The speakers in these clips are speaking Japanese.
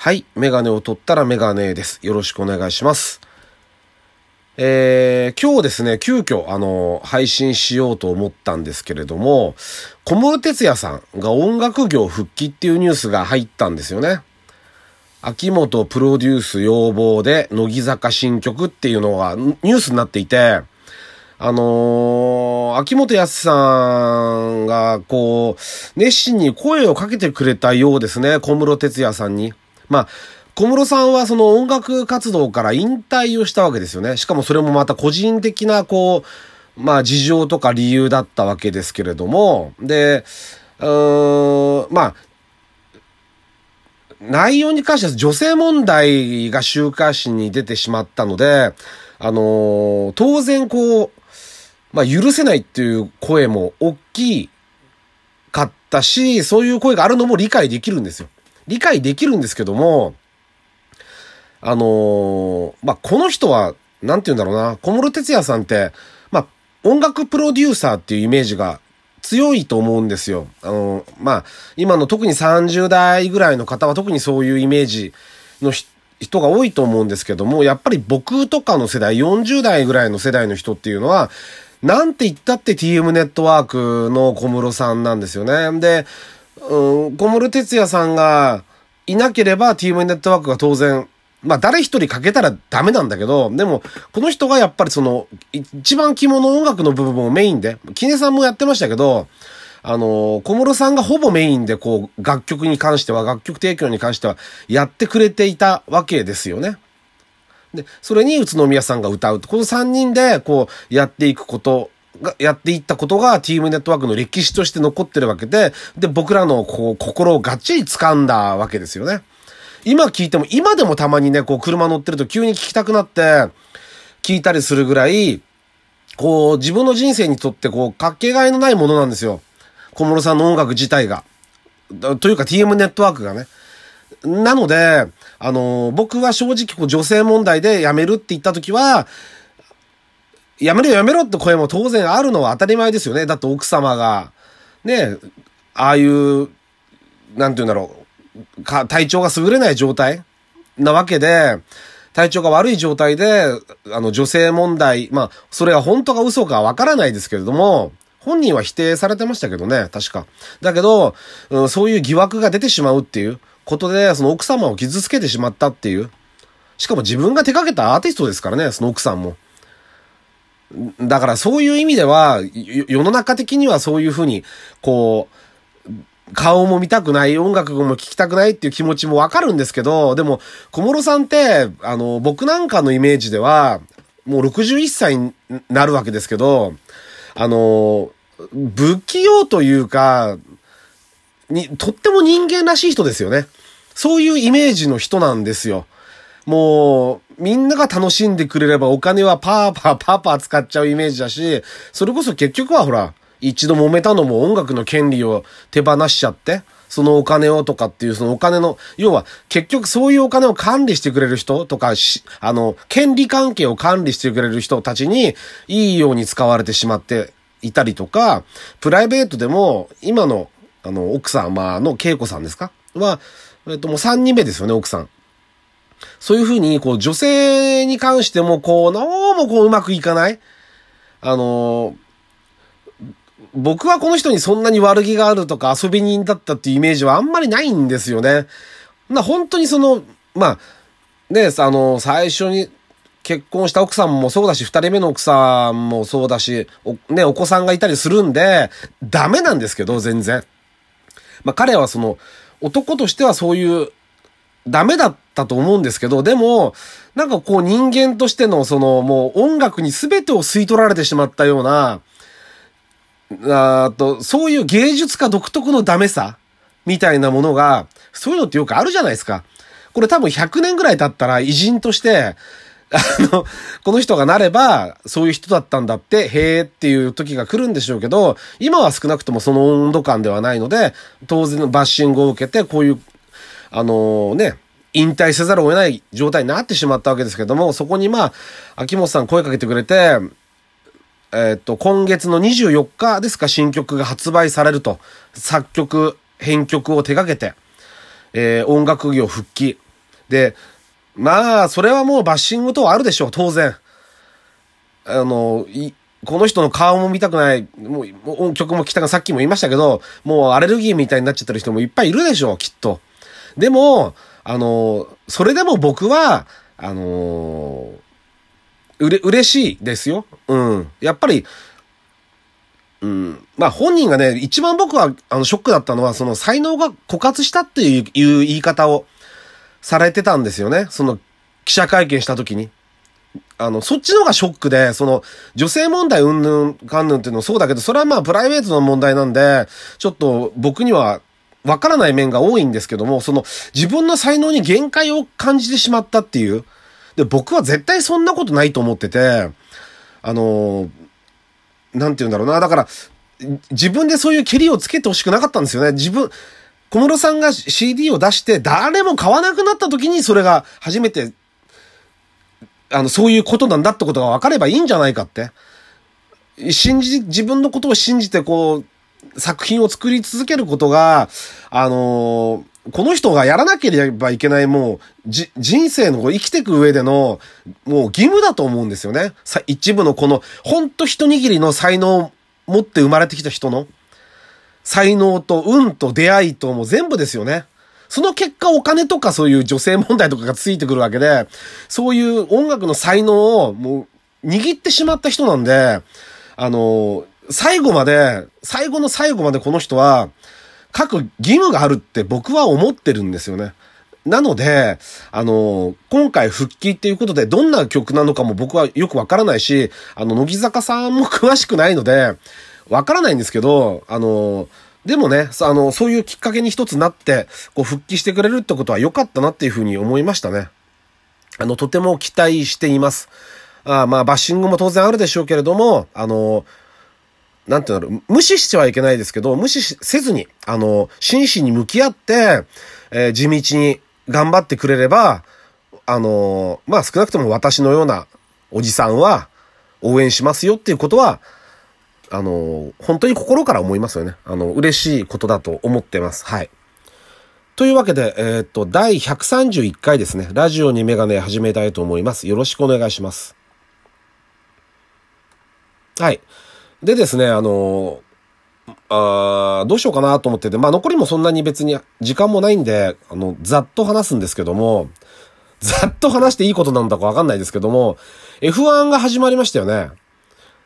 はい。メガネを取ったらメガネです。よろしくお願いします。えー、今日ですね、急遽、あの、配信しようと思ったんですけれども、小室哲也さんが音楽業復帰っていうニュースが入ったんですよね。秋元プロデュース要望で、乃木坂新曲っていうのがニュースになっていて、あのー、秋元康さんが、こう、熱心に声をかけてくれたようですね、小室哲也さんに。まあ、小室さんはその音楽活動から引退をしたわけですよね。しかもそれもまた個人的な、こう、まあ事情とか理由だったわけですけれども、で、うーん、まあ、内容に関しては女性問題が週刊誌に出てしまったので、あのー当然こう、まあ許せないっていう声も大きかったし、そういう声があるのも理解できるんですよ。理解できるんですけども、あのーまあ、この人は、なんて言うんだろうな、小室哲哉さんって、まあ、音楽プロデューサーっていうイメージが強いと思うんですよ。あのーまあ、今の特に30代ぐらいの方は特にそういうイメージの人が多いと思うんですけども、やっぱり僕とかの世代、40代ぐらいの世代の人っていうのは、なんて言ったって TM ネットワークの小室さんなんですよね。で、うん、小室哲哉さんがいなければ TM ネットワークが当然、まあ誰一人かけたらダメなんだけど、でも、この人がやっぱりその、一番肝の音楽の部分をメインで、キネさんもやってましたけど、あの、小室さんがほぼメインでこう、楽曲に関しては、楽曲提供に関しては、やってくれていたわけですよね。で、それに宇都宮さんが歌う。この3人で、こう、やっていくことが、やっていったことが、ティームネットワークの歴史として残ってるわけで、で、僕らの、こう、心をがっちり掴んだわけですよね。今聞いても、今でもたまにね、こう、車乗ってると急に聞きたくなって、聞いたりするぐらい、こう、自分の人生にとって、こう、かけがえのないものなんですよ。小室さんの音楽自体が。というか TM ネットワークがね。なので、あの、僕は正直こう女性問題で辞めるって言った時は、辞めろ辞めろって声も当然あるのは当たり前ですよね。だって奥様が、ね、ああいう、なんて言うんだろう、か、体調が優れない状態なわけで、体調が悪い状態で、あの、女性問題、まあ、それが本当か嘘かわからないですけれども、本人は否定されてましたけどね、確か。だけど、うん、そういう疑惑が出てしまうっていうことで、その奥様を傷つけてしまったっていう。しかも自分が手掛けたアーティストですからね、その奥さんも。だからそういう意味では、世の中的にはそういうふうに、こう、顔も見たくない、音楽も聴きたくないっていう気持ちもわかるんですけど、でも、小室さんって、あの、僕なんかのイメージでは、もう61歳になるわけですけど、あの、不器用というか、に、とっても人間らしい人ですよね。そういうイメージの人なんですよ。もう、みんなが楽しんでくれればお金はパーパーパーパー使っちゃうイメージだし、それこそ結局はほら、一度揉めたのも音楽の権利を手放しちゃって、そのお金をとかっていう、そのお金の、要は結局そういうお金を管理してくれる人とかし、あの、権利関係を管理してくれる人たちにいいように使われてしまっていたりとか、プライベートでも今の、あの、奥様の恵子さんですか？は、えっと、もう3人目ですよね、奥さん。そういうふうに、こう、女性に関しても、こう、どうもこう、うまくいかないあの、僕はこの人にそんなに悪気があるとか遊び人だったっていうイメージはあんまりないんですよね。な、本当にその、まあ、ね、あの、最初に結婚した奥さんもそうだし、二人目の奥さんもそうだし、お、ね、お子さんがいたりするんで、ダメなんですけど、全然。まあ、彼はその、男としてはそういう、ダメだったと思うんですけど、でも、なんかこう人間としてのそのもう音楽に全てを吸い取られてしまったような、あと、そういう芸術家独特のダメさみたいなものが、そういうのってよくあるじゃないですか。これ多分100年ぐらい経ったら偉人として、あの、この人がなれば、そういう人だったんだって、へーっていう時が来るんでしょうけど、今は少なくともその温度感ではないので、当然のバッシングを受けて、こういう、あのね、引退せざるを得ない状態になってしまったわけですけども、そこにまあ、秋元さん声かけてくれて、えっと、今月の24日ですか、新曲が発売されると、作曲、編曲を手掛けて、えー音楽業復帰。で、まあ、それはもうバッシングとはあるでしょう、当然。あの、い、この人の顔も見たくない、もう、音曲も来たがさっきも言いましたけど、もうアレルギーみたいになっちゃってる人もいっぱいいるでしょう、きっと。でも、あの、それでも僕は、あのうれ、嬉しいですよ。うん。やっぱり、うん。まあ本人がね、一番僕は、あの、ショックだったのは、その才能が枯渇したっていう言い方をされてたんですよね。その、記者会見した時に。あの、そっちの方がショックで、その、女性問題うんぬんかんぬんっていうのもそうだけど、それはまあプライベートの問題なんで、ちょっと僕にはわからない面が多いんですけども、その、自分の才能に限界を感じてしまったっていう。で、僕は絶対そんなことないと思ってて、あの、なんて言うんだろうな。だから、自分でそういう蹴りをつけてほしくなかったんですよね。自分、小室さんが CD を出して誰も買わなくなった時にそれが初めて、あの、そういうことなんだってことが分かればいいんじゃないかって。信じ、自分のことを信じてこう、作品を作り続けることが、あのー、この人がやらなければいけないもう、じ、人生の生きていく上での、もう義務だと思うんですよね。さ、一部のこの、ほんと一握りの才能を持って生まれてきた人の。才能と運と出会いとも全部ですよね。その結果お金とかそういう女性問題とかがついてくるわけで、そういう音楽の才能をもう握ってしまった人なんで、あの、最後まで、最後の最後までこの人は、書く義務があるって僕は思ってるんですよね。なので、あの、今回復帰っていうことでどんな曲なのかも僕はよくわからないし、あの、乃木坂さんも詳しくないので、わからないんですけど、あの、でもね、あの、そういうきっかけに一つなって、こう、復帰してくれるってことは良かったなっていうふうに思いましたね。あの、とても期待しています。あまあ、バッシングも当然あるでしょうけれども、あの、なんていうんだろう、無視してはいけないですけど、無視せずに、あの、真摯に向き合って、えー、地道に頑張ってくれれば、あの、まあ、少なくとも私のようなおじさんは応援しますよっていうことは、あの、本当に心から思いますよね。あの、嬉しいことだと思ってます。はい。というわけで、えー、っと、第131回ですね。ラジオにメガネ始めたいと思います。よろしくお願いします。はい。でですね、あの、あどうしようかなと思ってて、まあ残りもそんなに別に時間もないんで、あの、ざっと話すんですけども、ざっと話していいことなんだかわかんないですけども、F1 が始まりましたよね。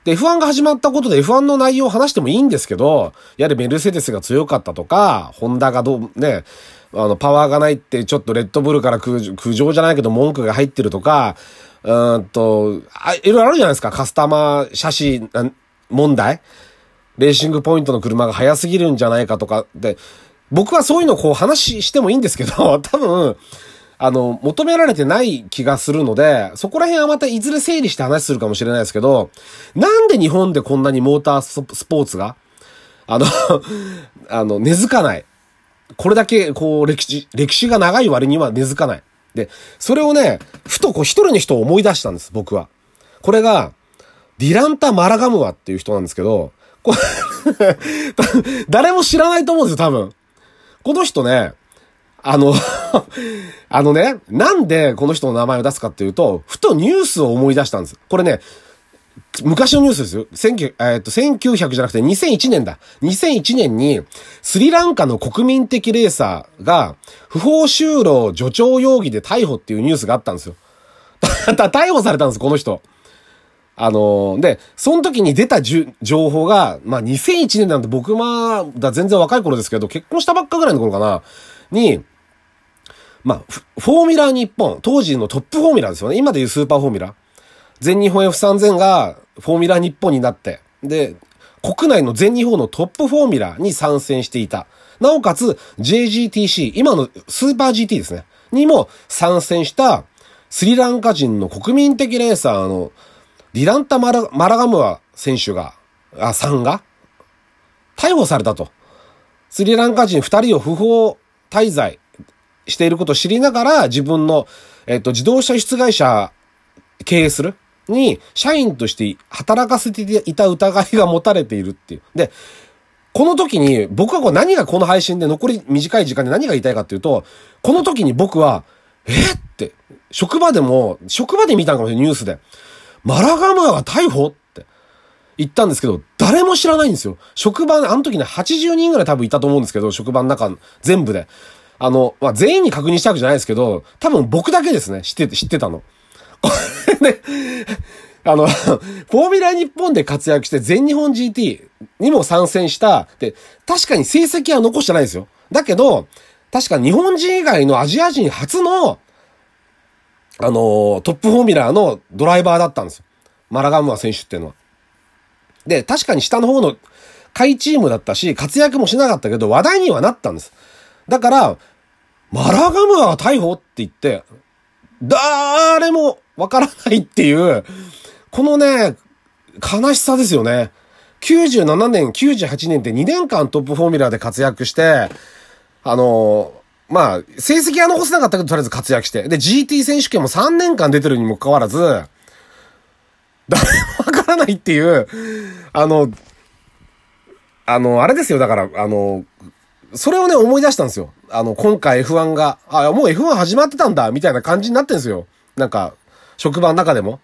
で、F1 が始まったことで F1 の内容を話してもいいんですけど、やはりメルセデスが強かったとか、ホンダがどう、ね、あの、パワーがないってちょっとレッドブルから苦情じゃないけど文句が入ってるとか、うんと、あ、いろいろあるじゃないですか。カスタマー写真問題？レーシングポイントの車が速すぎるんじゃないかとかで、僕はそういうのこう話してもいいんですけど、多分、あの、求められてない気がするので、そこら辺はまたいずれ整理して話するかもしれないですけど、なんで日本でこんなにモータースポーツが、あの あの、根付かない。これだけ、こう、歴史、歴史が長い割には根付かない。で、それをね、ふとこう一人の人を思い出したんです、僕は。これが、ディランタ・マラガムワっていう人なんですけど、これ 誰も知らないと思うんですよ、多分。この人ね、あの あのね、なんでこの人の名前を出すかっていうと、ふとニュースを思い出したんです。これね、昔のニュースですよ。1900、えー、っと、1900じゃなくて2001年だ。2001年に、スリランカの国民的レーサーが、不法就労助長容疑で逮捕っていうニュースがあったんですよ。逮捕されたんです、この人。あのー、で、その時に出たじゅ情報が、まあ、2001年なんて僕まだ全然若い頃ですけど、結婚したばっかぐらいの頃かな、に、まあ、フォーミュラ日本、当時のトップフォーミュラですよね。今でいうスーパーフォーミュラ。全日本 F3000 がフォーミュラ日本になって、で、国内の全日本のトップフォーミュラに参戦していた。なおかつ JGTC、今のスーパー GT ですね。にも参戦したスリランカ人の国民的レーサーのディランタ・マラガムア選手が、あ、さんが逮捕されたと。スリランカ人二人を不法滞在していることを知りながら、自分の、えっと、自動車出会社経営するに、社員として働かせていた疑いが持たれているっていう。で、この時に、僕はこう何がこの配信で残り短い時間で何が言いたいかっていうと、この時に僕は、えって、職場でも、職場で見たんかもしれない、ニュースで。マラガムアが逮捕？って言ったんですけど、誰も知らないんですよ。職場、あの時ね、80人ぐらい多分いたと思うんですけど、職場の中、全部で。あの、まあ、全員に確認したわけじゃないですけど、多分僕だけですね、知ってて、知ってたの。これね、あの、フォーミュラ日本で活躍して全日本 GT にも参戦した、で、確かに成績は残してないですよ。だけど、確か日本人以外のアジア人初の、あの、トップフォーミュラーのドライバーだったんですよ。マラガムア選手っていうのは。で、確かに下の方の下位チームだったし、活躍もしなかったけど、話題にはなったんです。だから、マラガムアが逮捕って言って、誰もわからないっていう、このね、悲しさですよね。97年、98年って2年間トップフォーミュラーで活躍して、あのまあ、成績は残せなかったけど、とりあえず活躍して。で、GT 選手権も3年間出てるにもかかわらず、誰もわからないっていう、あの、あの、あれですよ、だから、あの、それをね、思い出したんですよ。あの、今回 F1 が、あ、もう F1 始まってたんだ、みたいな感じになってんですよ。なんか、職場の中でも。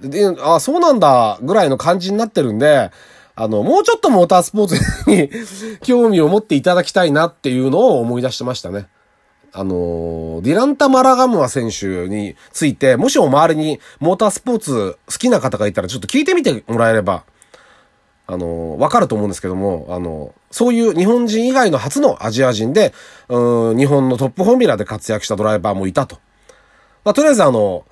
で、あ、そうなんだ、ぐらいの感じになってるんで、あの、もうちょっとモータースポーツに 興味を持っていただきたいなっていうのを思い出してましたね。あの、ディランタ・マラガムア選手について、もしも周りにモータースポーツ好きな方がいたらちょっと聞いてみてもらえれば、あの、わかると思うんですけども、あの、そういう日本人以外の初のアジア人で、うん、日本のトップフォーミュラーで活躍したドライバーもいたと。まあ、とりあえずあの、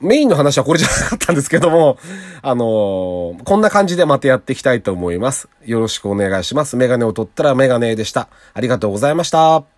メインの話はこれじゃなかったんですけども、あのー、こんな感じでまたやっていきたいと思います。よろしくお願いします。メガネを取ったらメガネでした。ありがとうございました。